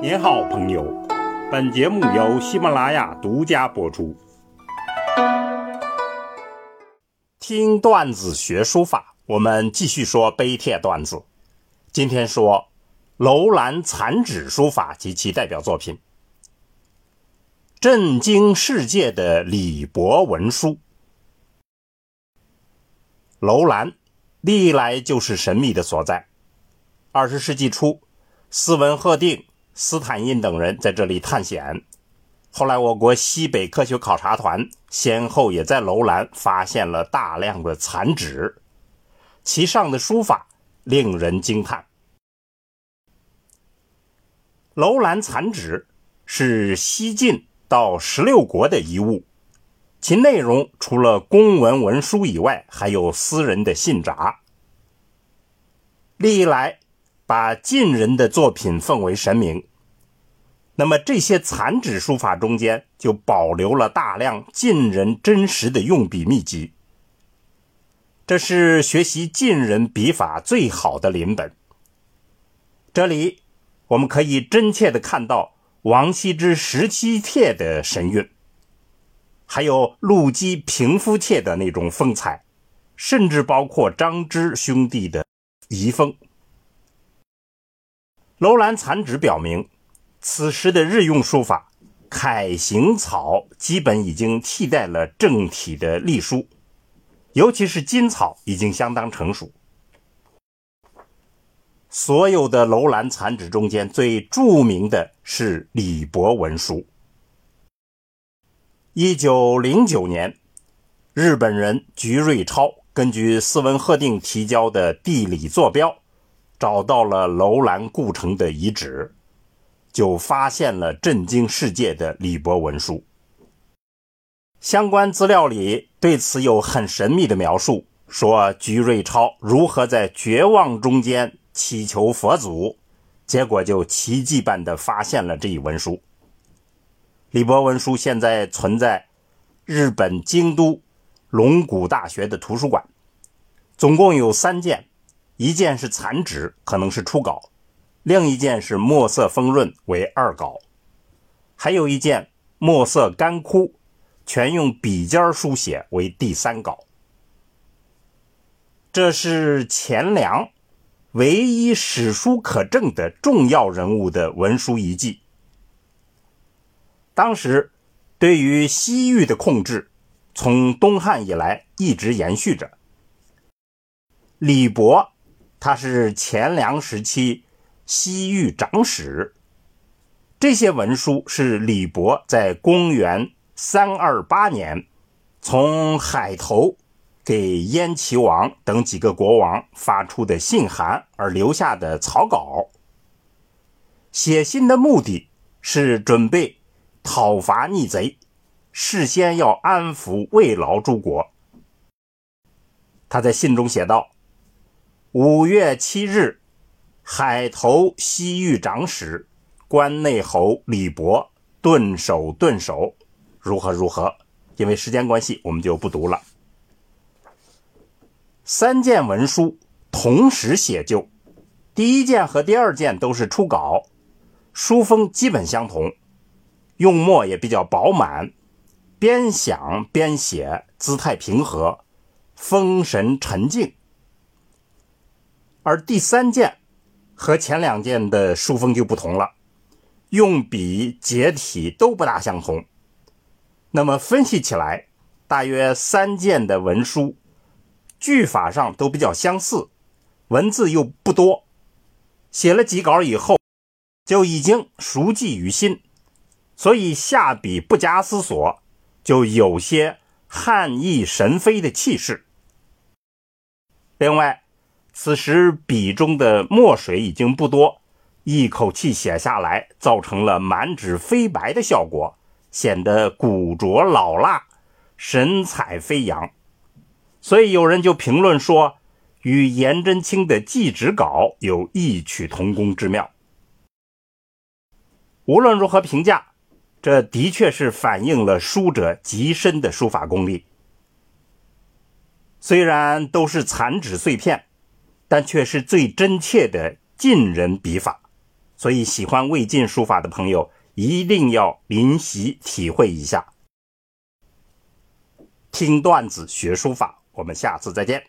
您好，朋友。本节目由喜马拉雅独家播出。听段子学书法，我们继续说碑帖段子。今天说楼兰残纸书法及其代表作品，震惊世界的李博文书。楼兰历来就是神秘的所在。二十世纪初，斯文赫定。斯坦因等人在这里探险，后来我国西北科学考察团先后也在楼兰发现了大量的残纸，其上的书法令人惊叹。楼兰残纸是西晋到十六国的遗物，其内容除了公文文书以外，还有私人的信札。历来把晋人的作品奉为神明。那么这些残纸书法中间就保留了大量晋人真实的用笔秘籍，这是学习晋人笔法最好的临本。这里我们可以真切的看到王羲之十七帖的神韵，还有陆机平夫帖的那种风采，甚至包括张芝兄弟的遗风。楼兰残纸表明。此时的日用书法，楷行草基本已经替代了正体的隶书，尤其是金草已经相当成熟。所有的楼兰残纸中间最著名的是李博文书。一九零九年，日本人菊瑞超根据斯文赫定提交的地理坐标，找到了楼兰故城的遗址。就发现了震惊世界的李博文书。相关资料里对此有很神秘的描述，说菊瑞超如何在绝望中间祈求佛祖，结果就奇迹般的发现了这一文书。李博文书现在存在日本京都龙谷大学的图书馆，总共有三件，一件是残纸，可能是初稿。另一件是墨色丰润为二稿，还有一件墨色干枯，全用笔尖书写为第三稿。这是钱粮唯一史书可证的重要人物的文书遗迹。当时对于西域的控制，从东汉以来一直延续着。李博，他是钱粮时期。西域长史，这些文书是李博在公元三二八年从海头给燕齐王等几个国王发出的信函而留下的草稿。写信的目的是准备讨伐逆贼，事先要安抚慰劳诸国。他在信中写道：“五月七日。”海头西域长史关内侯李博顿首顿首，如何如何？因为时间关系，我们就不读了。三件文书同时写就，第一件和第二件都是初稿，书风基本相同，用墨也比较饱满，边想边写，姿态平和，风神沉静。而第三件。和前两件的书风就不同了，用笔结体都不大相同。那么分析起来，大约三件的文书句法上都比较相似，文字又不多，写了几稿以后就已经熟记于心，所以下笔不加思索，就有些汉意神飞的气势。另外。此时笔中的墨水已经不多，一口气写下来，造成了满纸飞白的效果，显得古拙老辣，神采飞扬。所以有人就评论说，与颜真卿的祭纸稿有异曲同工之妙。无论如何评价，这的确是反映了书者极深的书法功力。虽然都是残纸碎片。但却是最真切的晋人笔法，所以喜欢魏晋书法的朋友一定要临习体会一下。听段子学书法，我们下次再见。